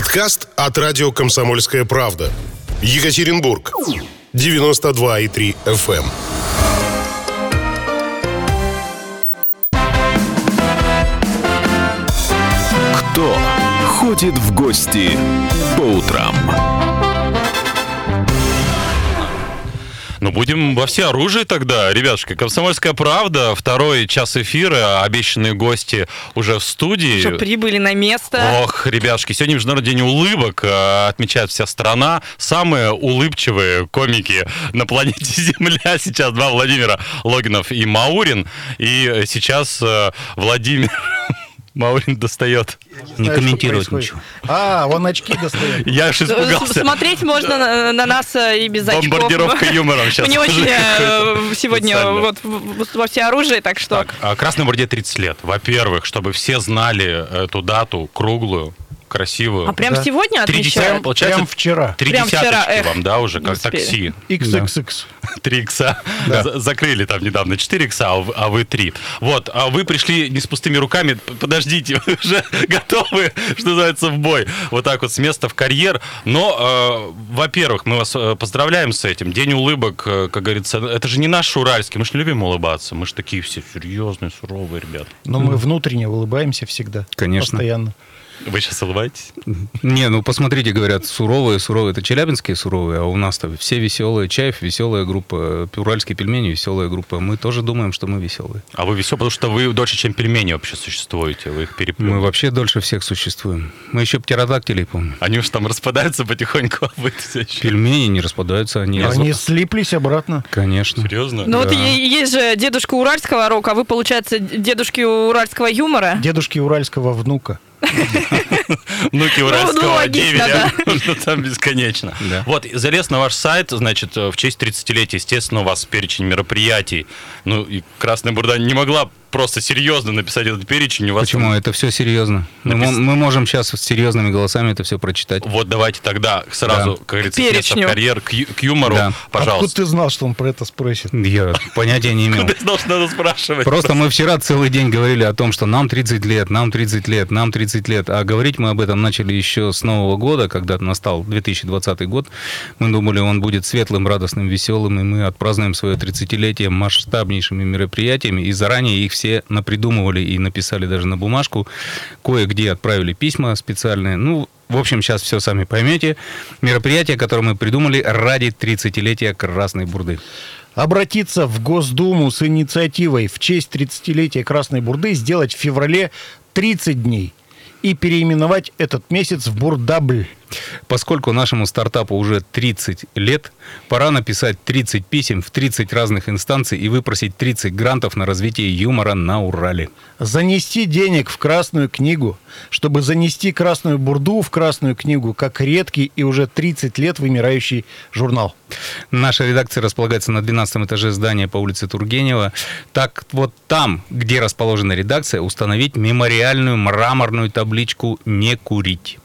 Подкаст от радио «Комсомольская правда». Екатеринбург. 92,3 FM. Кто ходит в гости по утрам? Ну, будем во все оружие тогда, ребятушки. Комсомольская правда, второй час эфира, обещанные гости уже в студии. Уже прибыли на место. Ох, ребятушки, сегодня Международный день улыбок, э, отмечает вся страна. Самые улыбчивые комики на планете Земля сейчас два Владимира Логинов и Маурин. И сейчас э, Владимир Маурин достает. Не Знаешь, комментировать что ничего. А, вон очки достает. Я аж испугался. Смотреть можно на, на нас э, и без очков. Бомбардировка юмором сейчас. Мы не очень э, сегодня вот во все оружие, так что... А Красной Бурде 30 лет. Во-первых, чтобы все знали эту дату круглую, красивую. А прям Да. сегодня отмечаем? получается, Прям вчера. три Прям вчера, десяточки эх, вам, да, уже, не как такси. XXX. Три икса. За- Закрыли там недавно 4 икса, а вы- а вы три. Вот, а вы пришли не с пустыми руками, подождите, вы уже готовы, что называется, в бой. Вот так вот с места в карьер. Но, э, во-первых, мы вас э, поздравляем с этим. День улыбок, э, как говорится, это же не наш уральский, мы же не любим улыбаться. Мы же такие все серьезные, суровые ребята. Но мы внутренне улыбаемся всегда. Конечно. Постоянно. Вы сейчас улыбаетесь? Не, ну посмотрите, говорят, суровые, суровые. Это челябинские суровые, а у нас-то все веселые. Чаев веселая группа, уральские пельмени веселая группа. Мы тоже думаем, что мы веселые. А вы веселые, потому что вы дольше, чем пельмени вообще существуете. Вы их переплюнули. Мы вообще дольше всех существуем. Мы еще птеродактилей помним. Они уж там распадаются потихоньку, а вы все еще... Пельмени не распадаются, они... Они слиплись обратно. Конечно. Серьезно? Ну вот Да. е- есть же дедушка уральского рока, а вы, получается, дедушки уральского юмора. Дедушки уральского внука. Внуки ну, уральского логично, деверя. Ну, Там бесконечно. Вот, залез на ваш сайт, значит, в честь 30-летия, естественно, у вас перечень мероприятий. Ну, и Красная Бурда не могла просто серьезно написать этот перечень. У вас Почему? там- Это все серьезно. Мы, Напис- мо- мы можем сейчас с серьезными голосами это все прочитать. Вот давайте тогда сразу, Да. как говорится, перечню. карьер, к, ю- к юмору, Да. Откуда пожалуйста. ты знал, что он про это спросит? Я понятия не имел. Ты знал, что надо спрашивать. Просто мы вчера целый день говорили о том, что нам 30 лет, нам 30 лет, нам 30 лет. А говорить мы об этом начали еще с Нового года, когда настал 2020 год. Мы думали, он будет светлым, радостным, веселым, и мы отпразднуем свое 30-летие масштабнейшими мероприятиями. И заранее их все напридумывали и написали даже на бумажку. Кое-где отправили письма специальные. Ну, в общем, сейчас все сами поймете. Мероприятие, которое мы придумали ради 30-летия Красной Бурды. Обратиться в Госдуму с инициативой в честь 30-летия Красной Бурды сделать в феврале 30 дней и переименовать этот месяц в Бурдабль. Поскольку нашему стартапу уже 30 лет, пора написать 30 писем в 30 разных инстанций и выпросить 30 грантов на развитие юмора на Урале. Занести денег в Красную книгу, чтобы занести Красную Бурду в Красную книгу, как редкий и уже 30 лет вымирающий журнал. Наша редакция располагается на 12 этаже здания по улице Тургенева. Так вот там, где расположена редакция, установить мемориальную мраморную табличку «Не курить»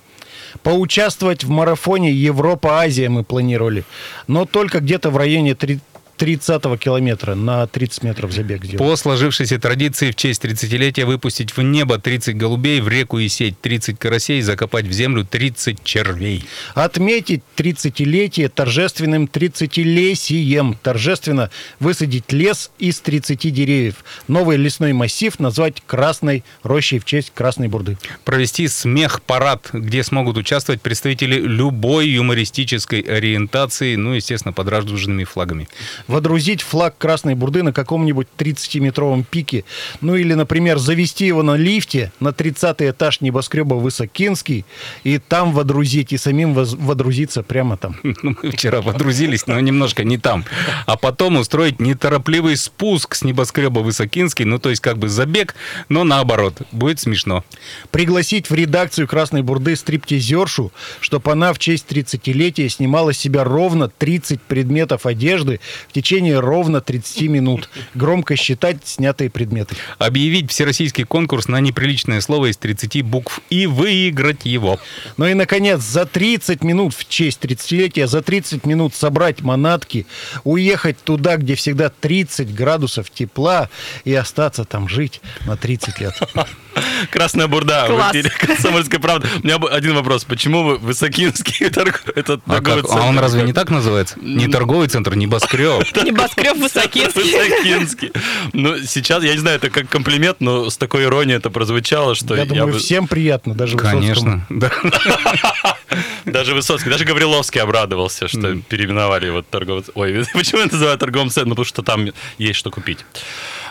поучаствовать в марафоне Европа-Азия мы планировали, но только где-то в районе 30 30-го километра на 30 метров забег сделать. По сложившейся традиции в честь 30-летия выпустить в небо 30 голубей, в реку и сеть 30 карасей, закопать в землю 30 червей. Отметить 30-летие торжественным 30-лесием. Торжественно высадить лес из 30 деревьев. Новый лесной массив назвать Красной рощей в честь Красной Бурды. Провести смех-парад, где смогут участвовать представители любой юмористической ориентации, ну, естественно, под радужными флагами. Водрузить флаг Красной Бурды на каком-нибудь 30-метровом пике. Ну или, например, завести его на лифте на 30 этаж небоскреба Высокинский и там водрузить, и самим водрузиться прямо там. Ну, мы вчера подрузились, но немножко не там. А потом устроить неторопливый спуск с небоскреба Высокинский, ну, то есть как бы забег, но наоборот. Будет смешно. Пригласить в редакцию Красной Бурды стриптизершу, чтобы она в честь 30-летия снимала с себя ровно 30 предметов одежды в течение ровно 30 минут. Громко считать снятые предметы. Объявить всероссийский конкурс на неприличное слово из 30 букв и выиграть его. Ну и, наконец, за 30 минут в честь 30-летия, за 30 минут собрать манатки, уехать туда, где всегда 30 градусов тепла и остаться там жить на 30 лет. Красная бурда. Класс. В эфире «Комсомольская правда». У меня один вопрос. Почему вы Высокинский А, торговый как? а он центр? разве не так называется? Не торговый центр, небоскреб. Небоскреб Высокинский. Высокинский. Ну, сейчас, я не знаю, это как комплимент, но с такой иронией это прозвучало, что Я думаю, всем приятно, даже Высоцкому. Конечно. да. Даже Высоцкий, даже Гавриловский обрадовался, что переименовали его торговый... Ой, почему я называю торговым центром? Ну, потому что там есть что купить.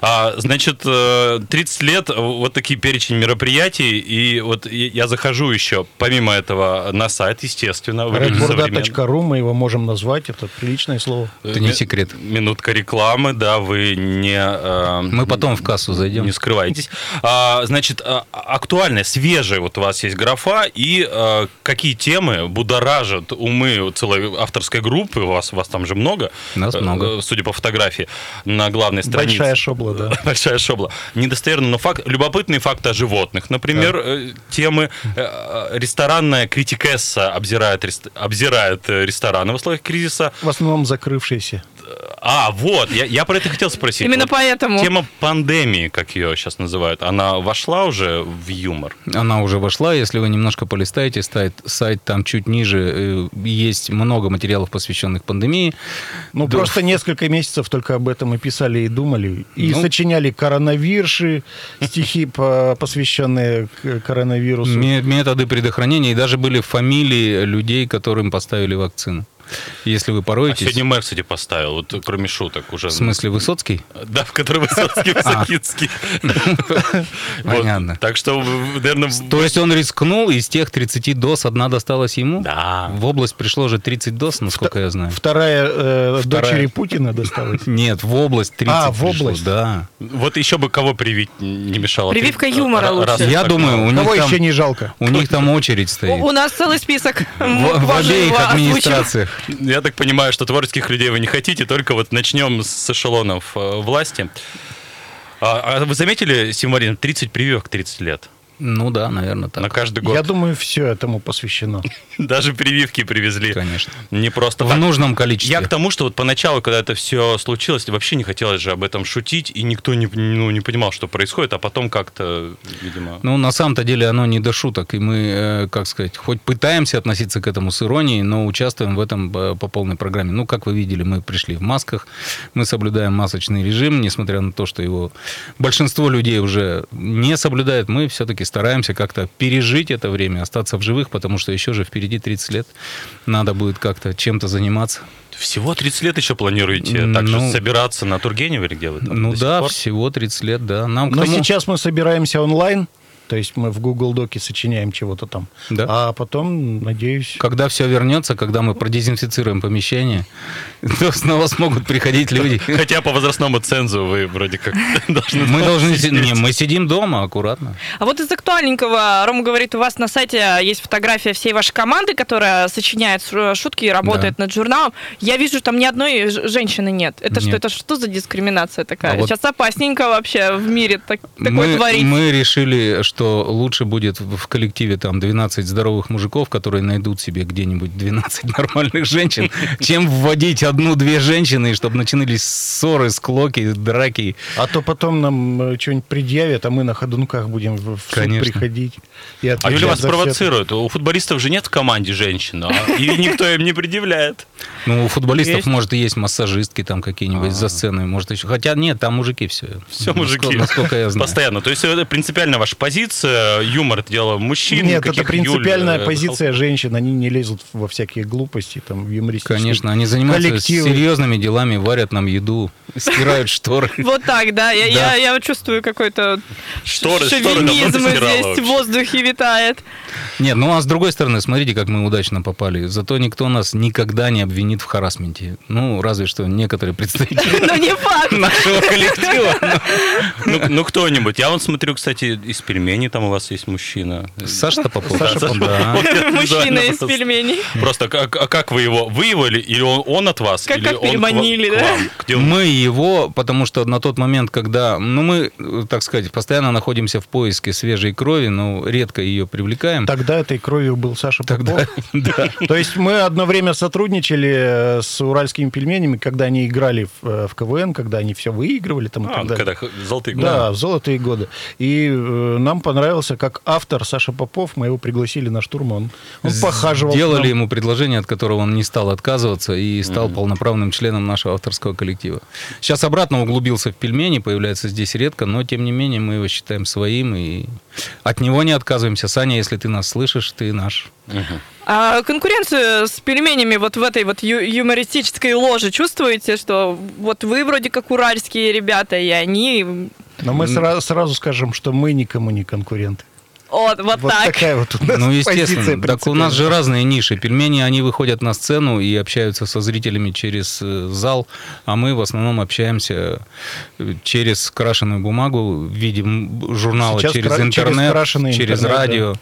А, значит, э, 30 лет, э, вот такие перечень мероприятий, и вот я захожу еще, помимо этого, на сайт, естественно. Redburda.ru мы его можем назвать, это приличное слово. Это не секрет. Минутка рекламы, да, вы не... э, Мы потом в кассу зайдем. Не скрывайтесь. А, значит, а, актуальная, свежая вот у вас есть графа, и а, какие темы будоражат умы целой авторской группы, у вас, у вас там же много, Нас э, много. э, судя по фотографии, на главной странице. Большая шобла, да. Большая шобла. Недостоверно, но факт, любопытные факты о животных. Например, э, темы э, ресторанная критикесса обзирает, обзирает э, рестораны в условиях кризиса. В основном закрывшиеся. А, вот, я, я про это хотел спросить. Именно Вот поэтому. Тема пандемии, как ее сейчас называют, она вошла уже в юмор? Она уже вошла, если вы немножко полистаете сайт, сайт там чуть ниже, э, есть много материалов, посвященных пандемии. Ну, Да. просто несколько месяцев только об этом и писали, и думали. И Ну. сочиняли коронавирши, стихи, по- посвященные коронавирусу. Ме- Методы предохранения, и даже были фамилии людей, которым поставили вакцину. Если вы А пороетесь... сегодня мэр, кстати, поставил, вот кроме шуток уже. В смысле, Высоцкий? Да, в который Высоцкий, Высокинский. Вот. Понятно. Так что, наверное... То есть он рискнул, из тех 30 доз одна досталась ему? Да. В область пришло же 30 доз, насколько я знаю. Вторая, э, дочери Путина досталась. Нет, в область 30 А, в область. да. Вот еще бы кого привить не мешало. Прививка юмора лучше. Я думаю, у них, Кого там, еще не жалко? у них там очередь стоит. у нас целый список. В обеих администрациях. Я так понимаю, что творческих людей вы не хотите, только вот начнем с эшелонов э, власти. А, а вы заметили, Симарин, 30 прививок 30 лет? Ну да, наверное, На так. каждый год. Я думаю, все этому посвящено. Даже прививки привезли. Конечно. Не просто В так. нужном количестве. Я к тому, что вот поначалу, когда это все случилось, вообще не хотелось же об этом шутить, и никто не, ну, не понимал, что происходит, а потом как-то, видимо... Ну, на самом-то деле оно не до шуток, и мы, э, как сказать, хоть пытаемся относиться к этому с иронией, но участвуем в этом э, по полной программе. Ну, как вы видели, мы пришли в масках, мы соблюдаем масочный режим, несмотря на то, что его большинство людей уже не соблюдает, мы все-таки стараемся как-то пережить это время, остаться в живых, потому что еще же впереди 30 лет, надо будет как-то чем-то заниматься. Всего 30 лет еще планируете так же Ну, собираться на Тургеневе или где вы там? ну да, пор? всего 30 лет, да. Нам Но тому- сейчас мы собираемся онлайн, то есть мы в Google Доке сочиняем чего-то там. Да. А потом, надеюсь... Когда все вернется, когда мы продезинфицируем помещение, то снова смогут приходить люди. Хотя по возрастному цензу вы вроде как должны... Мы должны... Не, мы сидим дома аккуратно. А вот из актуальненького, Рома говорит, у вас на сайте есть фотография всей вашей команды, которая сочиняет шутки и работает над журналом. Я вижу, там ни одной женщины нет. Это что, это что за дискриминация такая? А Сейчас опасненько вообще в мире так- такое творить. мы решили, что лучше будет в коллективе там 12 здоровых мужиков, которые найдут себе где-нибудь 12 нормальных женщин, чем вводить одну-две женщины, и чтобы начинались ссоры, склоки, драки. А то потом нам э, что-нибудь предъявят, а мы на ходунках будем в суд Конечно. приходить. и А Юля вас провоцирует. У футболистов же нет в команде женщин, а- и никто им не предъявляет. Ну, у футболистов, Есть? может, и есть массажистки там какие-нибудь за сценой, может, еще. Хотя нет, там мужики все. Все мужики. Насколько я знаю. Постоянно. То есть это принципиально ваша позиция, юмор это дело мужчин. Нет, это принципиальная Юль, э, позиция женщин. Они не лезут во всякие глупости, там, в юмористические Конечно, они занимаются коллективы. серьезными делами, варят нам еду, стирают шторы. Вот так, да. Я, Да. я, я чувствую какой-то шовинизм здесь в воздухе витает. Нет, ну а с другой стороны, смотрите, как мы удачно попали. Зато никто нас никогда не обвинил обвинит в харасменте. Ну, разве что некоторые представители Ну, не факт. нашего коллектива. Ну, ну, кто-нибудь. Я вон смотрю, кстати, из пельменей там у вас есть мужчина. Саша Попов. Саша Да. Вот, Мужчина из пельменей. Просто как, а как вы его выявили? Или он, он от вас? Как- переманили, да? вам? Где он? Мы его, потому что на тот момент, когда, ну, мы, так сказать, постоянно находимся в поиске свежей крови, но редко ее привлекаем. Тогда этой кровью был Саша Попов. То есть мы одно время сотрудничали э, с уральскими пельменями, когда они играли в, э, в КВН, когда они все выигрывали там и А, так далее. когда х- золотые годы. Да, в золотые годы. И э, нам понравился, как автор Саша Попов, мы его пригласили на штурм, он, он похаживал. нам. ему предложение, от которого он не стал отказываться и стал полноправным членом нашего авторского коллектива. Сейчас обратно углубился в пельмени, появляется здесь редко, но тем не менее мы его считаем своим и от него не отказываемся. Саня, если ты нас слышишь, ты наш. А конкуренцию с пельменями вот в этой вот ю- юмористической ложе чувствуете, что вот вы вроде как уральские ребята, и они... Но мы сра- сразу скажем, что мы никому не конкуренты. Вот, вот, Вот так. такая вот у нас Ну, позиция естественно. Так у нас же разные ниши. Пельмени, они выходят на сцену и общаются со зрителями через э, зал, а мы в основном общаемся э, через крашеную бумагу в виде журнала, Сейчас через кра- через интернет, крашеный через интернет, радио.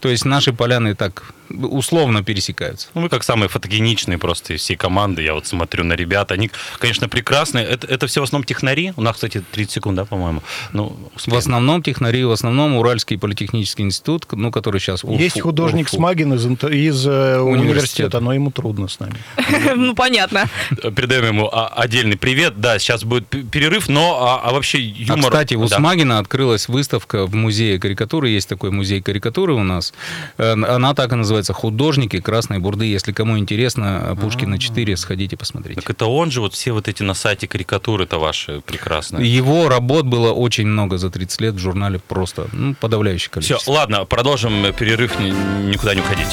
То есть наши поляны так условно пересекаются. Ну, вы как самые фотогеничные просто из всей команды. Я вот смотрю на ребят. Они, конечно, прекрасные. Это, это все в основном технари. У нас, кстати, 30 секунд, да, по-моему? Ну, В основном технари, в основном Уральский политехнический институт, ну, который сейчас... Есть художник Смагин из, из э, Университета. университета, но ему трудно с нами. Ну, понятно. Передаем ему а, отдельный привет. Да, сейчас будет перерыв, но а, а вообще А, юмор... кстати, у. Смагина открылась выставка в музее карикатуры. Есть такой музей карикатуры у нас. Э, Она так и называется «Художники Красной Бурды». Если кому интересно, Пушкина 4, сходите посмотрите. Так это он же, вот все вот эти на сайте карикатуры-то ваши прекрасные. Его работ было очень много за 30 лет в журнале. Просто ну, подавляющее Все, количество. ладно, продолжим перерыв, ни- никуда не уходить.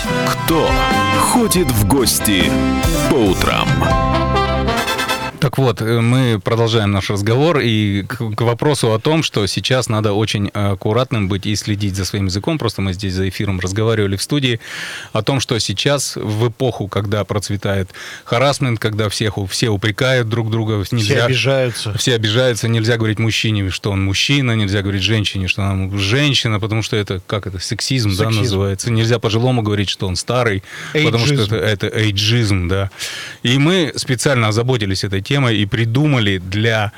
Кто ходит в гости по утрам? Так вот, э, мы продолжаем наш разговор и к, к вопросу о том, что сейчас надо очень аккуратным быть и следить за своим языком. Просто мы здесь за эфиром разговаривали в студии о том, что сейчас в эпоху, когда процветает харасмент, когда всех, все упрекают друг друга, Все нельзя, обижаются. все обижаются, нельзя говорить мужчине, что он мужчина, нельзя говорить женщине, что она женщина, потому что это, как это, сексизм, да, Сексизм. называется. Нельзя пожилому говорить, что он старый, потому что Эйджизм. это, это эйджизм, да. И мы специально озаботились этой темой и придумали для,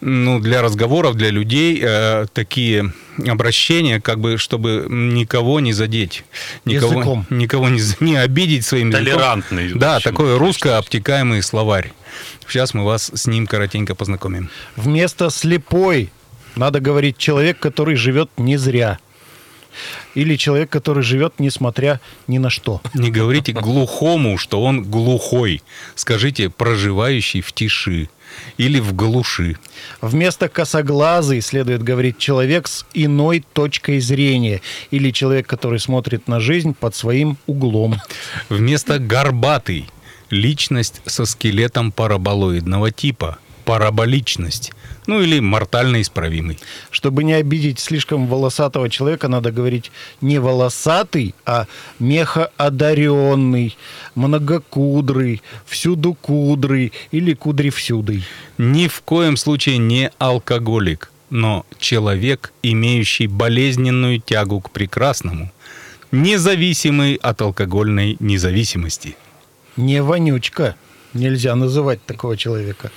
ну, для разговоров, для людей э, такие обращения, как бы, чтобы никого не задеть, никого, Языком. никого не, не обидеть своим языком. Толерантный. Да, такой русско-обтекаемый словарь. Сейчас мы вас с ним коротенько познакомим. Вместо слепой надо говорить человек, который живет не зря. Или человек, который живет несмотря ни на что. Не говорите глухому, что он глухой. Скажите проживающий в тиши или в глуши. Вместо косоглазый следует говорить человек с иной точкой зрения. Или человек, который смотрит на жизнь под своим углом. Вместо горбатый личность со скелетом параболоидного типа. Параболичность. Ну или мортально исправимый. Чтобы не обидеть слишком волосатого человека, надо говорить не волосатый, а мехоодаренный, многокудрый, всюду кудрый или кудревсюдый. Ни в коем случае не алкоголик, но человек, имеющий болезненную тягу к прекрасному, независимый от алкогольной независимости. Не вонючка. Нельзя называть такого человека.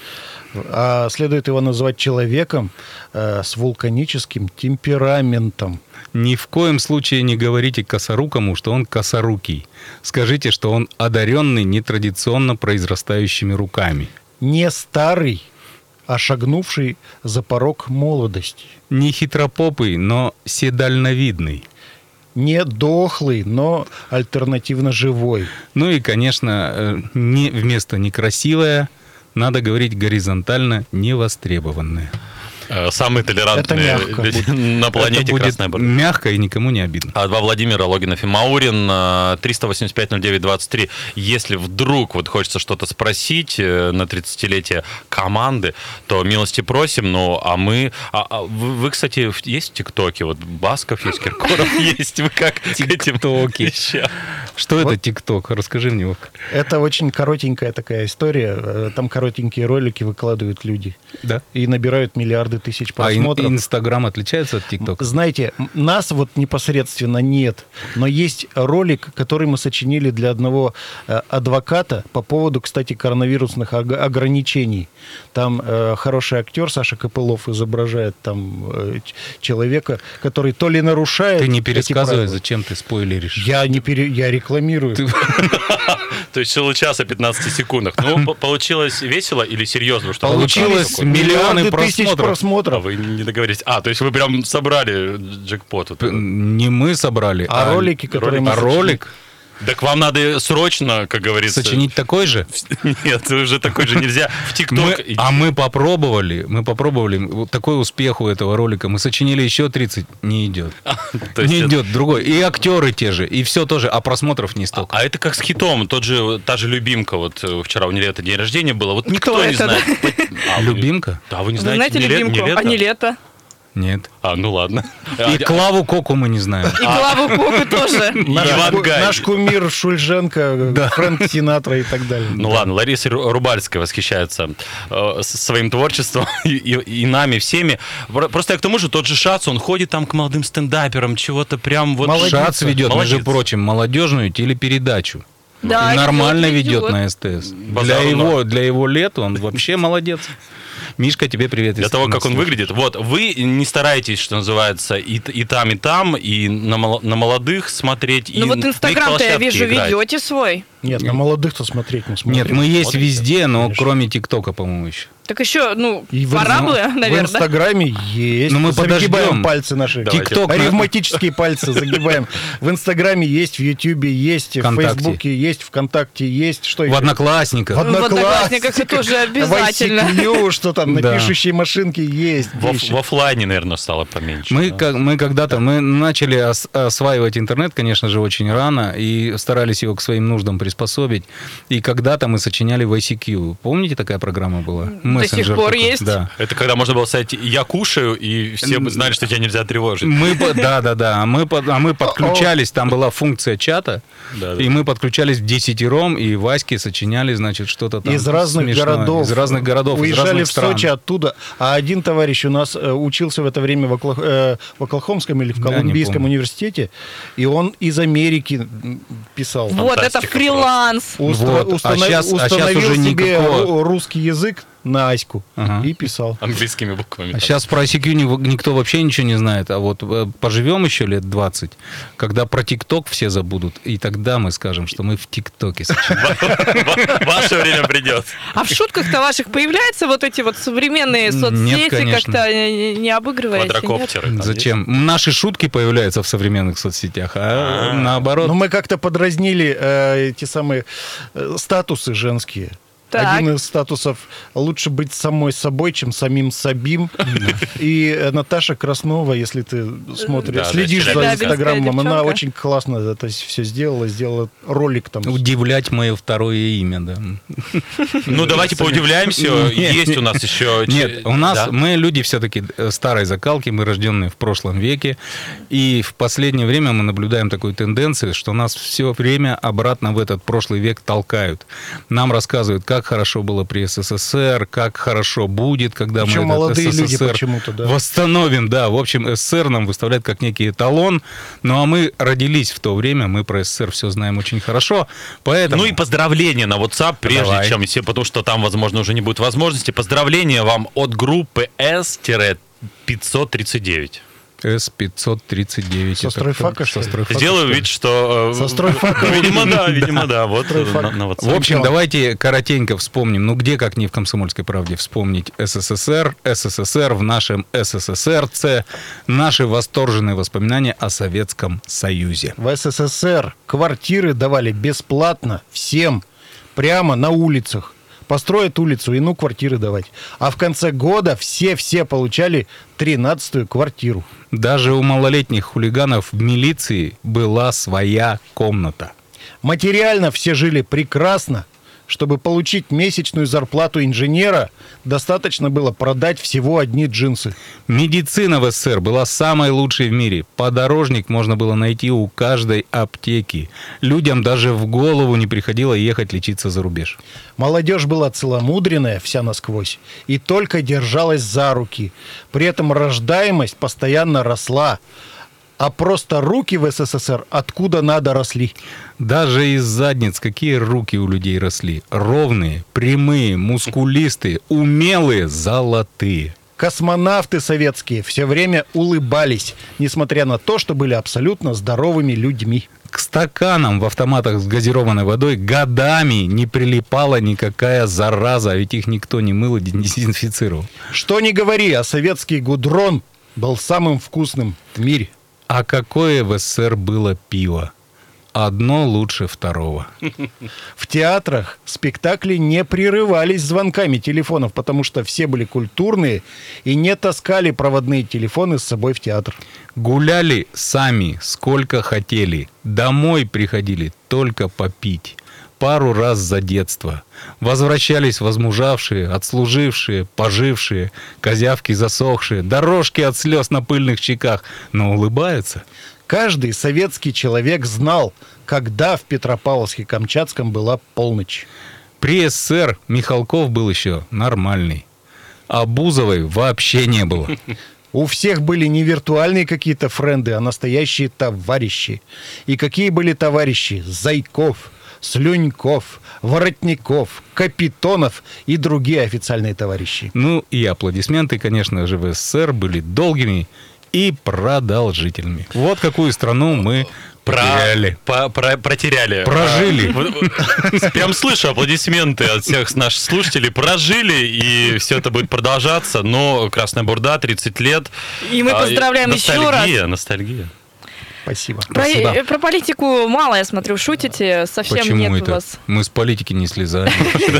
А следует его называть человеком э, с вулканическим темпераментом. Ни в коем случае не говорите косорукому, что он косорукий. Скажите, что он одаренный нетрадиционно произрастающими руками. Не старый, а шагнувший за порог молодости. Не хитропопый, но седальновидный. Не дохлый, но альтернативно живой. Ну и, конечно, э, не вместо некрасивое надо говорить горизонтально невостребованное. Э, Самые толерантные люди на планете Это будет Красная мягко и никому не обидно. А два Владимира Логинов и Маурин, э, 385-09-23. Если вдруг вот хочется что-то спросить э, на 30-летие команды, то милости просим. Ну, а мы... а- а вы, вы, кстати, есть в ТикТоке? Вот Басков есть, Киркоров есть. Вы как к этим ТикТоки. Что это ТикТок? Расскажи мне. Это очень коротенькая такая история. Э, Там коротенькие ролики выкладывают люди. Да. И набирают миллиарды тысяч А просмотров. Инстаграм отличается от ТикТока? Знаете, нас вот непосредственно нет, но есть ролик, который мы сочинили для одного э, адвоката по поводу, кстати, коронавирусных ог- ограничений. Там э, хороший актер Саша Копылов изображает там э, человека, который то ли нарушает... Ты не пересказывай, зачем ты спойлеришь. Я не пере... я рекламирую. То есть всего часа 15 секундах. Ну, по- получилось весело или серьезно? Что Получилось миллионы Миллиарды тысяч просмотров. А вы не договорились. А, то есть вы прям собрали джекпот. вот. Не мы собрали, А ролики, которые мы а ролик Так вам надо срочно, как говорится... сочинить такой же? Нет, уже такой же нельзя. В ТикТок... а мы попробовали, мы попробовали. Вот такой успех у этого ролика. Мы сочинили еще 30, не идет. Не идет другой. И актеры те же, и все тоже, а просмотров не столько. А это как с хитом, тот же, та же любимка, вот э, вчера у Нелета день рождения было, вот никто Кто не знает. А, Любимка? Да, вы не Вы знаете, любимку? А не лето. Нет. А, ну ладно. И Клаву Коку мы не знаем. И главу Коку тоже. Наш, кумир Шульженко, Фрэнк Синатра и так далее. Ну ладно, Лариса Ру- Рубальская восхищается э, своим творчеством и, нами всеми. Про- Просто я к тому же, тот же Шац, он ходит там к молодым стендаперам, чего-то прям вот... Шац ведет, между прочим, молодежную телепередачу. Да, И нормально ведет, ведет на СТС. Для Базару его, ноль. для его лет он вообще молодец. Мишка, тебе привет. Для того, как он выглядит. Вот, вы не стараетесь, что называется, и, и там, и там, и на, на молодых смотреть, и Ну вот на их Инстаграм-то я вижу, играть. ведете свой. Нет, на молодых-то смотреть не смотрим. Нет, мы есть Смотрите? везде, но Конечно. кроме ТикТока, по-моему, еще. Так еще, ну, И в бы, В наверное. Инстаграме есть. Ну, мы Загибаем подождем. пальцы наши. ТикТок на- Ревматические пальцы загибаем. В Инстаграме есть, в Ютьюбе есть, в. Фейсбуке есть, ВКонтакте есть. Что В? Одноклассниках. В в Одноклассниках это тоже обязательно. В что там, на пишущей машинке есть. В, вещи. в оффлайне, наверное, стало поменьше. Мы, когда-то мы начали ос- осваивать интернет, конечно же, очень рано, и старались его к своим нуждам приспособить. И когда-то мы сочиняли в ICQ. Помните, такая программа была? Мессенджер пор такой. есть. Да. Это когда можно было сказать «я кушаю», и все знали, что тебя нельзя тревожить. Мы, да, да, да. А мы, а мы подключались, там была функция чата, Да, да. и мы подключались в десятером, и Ваське сочиняли, значит, что-то там из разных смешное. городов. Из разных городов, из Уезжали разных в стран. Сочи оттуда. А один товарищ у нас э, учился в это время в, Оклах- э, в Оклахомском или в Колумбийском университете. И он из Америки писал. Вот, это Фантастика фриланс. Устро- Вот. А щас- а щас установил уже себе никакого- ру- русский язык на Аську Ага. и писал. Английскими буквами. А сейчас про ICQ ни- никто вообще ничего не знает. А вот э, поживем еще лет 20, когда про ТикТок все забудут, и тогда мы скажем, что мы в ТикТоке Ваше время придет. А в шутках-то ваших появляются вот эти вот современные соцсети, как-то не, не обыгрываете? Квадрокоптеры. Зачем? Наши шутки появляются в современных соцсетях, а А. наоборот. Но мы как-то подразнили э, эти самые э, статусы женские. Так. Один из статусов лучше быть самой собой, чем самим собим. И э, Наташа Краснова, если ты смотришь, следишь за Инстаграмом, она очень классно это все сделала, сделала ролик там. Удивлять мое второе имя, да. Ну, давайте поудивляемся. Есть у нас еще... Нет, у нас мы люди все-таки старой закалки, мы рожденные в прошлом веке, и в последнее время мы наблюдаем такую тенденцию, что нас все время обратно в этот прошлый век толкают. Нам рассказывают, как хорошо было при СССР, как хорошо будет, когда Причем мы этот молодые люди СССР почему-то, да. восстановим, да. В общем, СССР нам выставляют как некий эталон, ну а мы родились в то время, мы про СССР все знаем очень хорошо, поэтому... Ну и поздравления на WhatsApp, прежде Давай. чем все, потому что там, возможно, уже не будет возможности. Поздравления вам от группы S-539. С-539. Со стройфака, что Со ли? стройфака, Сделаю вид, что... э, Со стройфака. Видимо, да, видимо, да. Вот WhatsApp. В общем, давайте коротенько вспомним. Ну, где, как не в «Комсомольской правде», вспомнить СССР, СССР в нашем СССРце, наши восторженные воспоминания о Советском Союзе. В СССР квартиры давали бесплатно всем, прямо на улицах. Построят улицу и ну квартиры давать. А в конце года все-все получали 13-ю квартиру. Даже у малолетних хулиганов в милиции была своя комната. Материально все жили прекрасно. Чтобы получить месячную зарплату инженера, достаточно было продать всего одни джинсы. Медицина в СССР была самой лучшей в мире. Подорожник можно было найти у каждой аптеки. Людям даже в голову не приходило ехать лечиться за рубеж. Молодежь была целомудренная вся насквозь и только держалась за руки. При этом рождаемость постоянно росла. А просто руки в СССР откуда надо росли. Даже из задниц какие руки у людей росли. Ровные, прямые, мускулистые, умелые, золотые. Космонавты советские все время улыбались, несмотря на то, что были абсолютно здоровыми людьми. К стаканам в автоматах с газированной водой годами не прилипала никакая зараза, а ведь их никто не мыл и дезинфицировал. Что не говори, а советский гудрон был самым вкусным в мире. А какое в СССР было пиво? Одно лучше второго. В театрах спектакли не прерывались звонками телефонов, потому что все были культурные и не таскали проводные телефоны с собой в театр. Гуляли сами, сколько хотели. Домой приходили только попить. Пару раз за детство. Возвращались возмужавшие, отслужившие, пожившие, козявки засохшие, дорожки от слез на пыльных щеках, но улыбаются. Каждый советский человек знал, когда в Петропавловске-Камчатском была полночь. При СССР Михалков был еще нормальный. А Бузовой вообще не было. У всех были не виртуальные какие-то френды, а настоящие товарищи. И какие были товарищи? Зайков, Слюньков, Воротников, Капитонов и другие официальные товарищи. Ну и аплодисменты, конечно же, в СССР были долгими и продолжительными. Вот какую страну мы потеряли. Про, про- протеряли. Прожили. А, Прям слышу аплодисменты от всех наших слушателей. Прожили, и все это будет продолжаться. Но Красная Бурда, 30 лет. И мы А, поздравляем еще раз. Ностальгия, ностальгия. Спасибо. Про, Спасибо. э, про политику мало, я смотрю, шутите, совсем Почему нет это? у вас. Мы с политики не слезаем.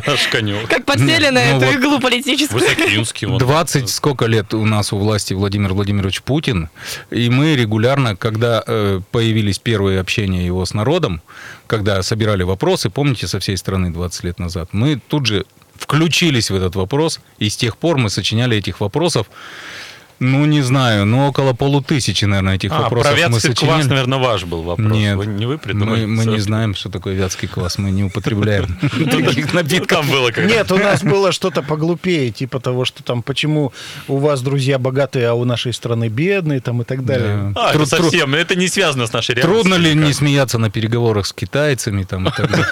Наш конек. Как подсели на Ну эту иглу политическую. Высокинский. он. 20 сколько лет у нас у власти Владимир Владимирович Путин, и мы регулярно, когда э, появились первые общения его с народом, когда собирали вопросы, помните, со всей страны 20 лет назад, мы тут же включились в этот вопрос, и с тех пор мы сочиняли этих вопросов, ну, не знаю, ну, около полутысячи, наверное, этих А, вопросов про мы вятский сочиняли. квас, наверное, ваш был вопрос. Нет. Вы, не вы придумали? мы, мы не знаем, что такое вятский квас, мы не употребляем таких Ну, напитков. Там было как Нет, у нас было что-то поглупее, типа того, что там, почему у вас друзья богатые, а у нашей страны бедные, там и так далее. Да. А, это совсем, это не связано с нашей реальностью. Трудно ли не смеяться на переговорах с китайцами там и так далее?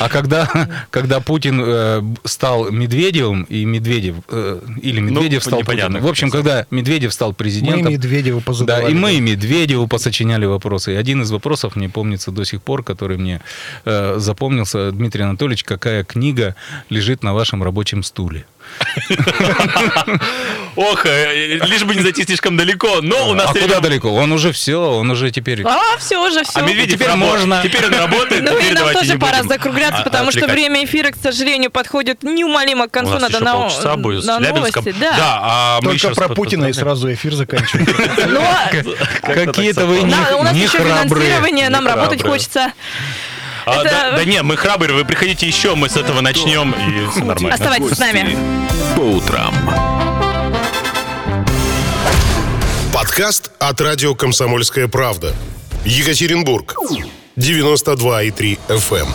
А когда, когда Путин э, стал Медведевым и Медведев э, или Медведев Ну, стал непонятно, Путиным. В общем, как когда Медведев стал Мы президентом, Медведеву да, позадавали. и мы и Медведеву посочиняли вопросы. И один из вопросов мне помнится до сих пор, который мне э, запомнился, Дмитрий Анатольевич, какая книга лежит на вашем рабочем стуле? Ох, э, лишь бы не зайти слишком далеко, но у нас... а куда далеко? Он уже все, он уже теперь... А, все уже, все. А Медведев Теперь можно. Теперь он работает, Ну и нам тоже пора закругляться, а- потому что время эфира, к сожалению, подходит неумолимо к концу. Надо на, новости. Да. а мы Только еще про Путина и сразу эфир заканчиваем. Какие-то вы не, финансирование, нам работать хочется. А, Это- да, да не, мы храбрые, вы приходите еще, мы с этого начнем, и все нормально. Оставайтесь с нами. По утрам. Подкаст от радио «Комсомольская правда». Екатеринбург. 92,3 FM.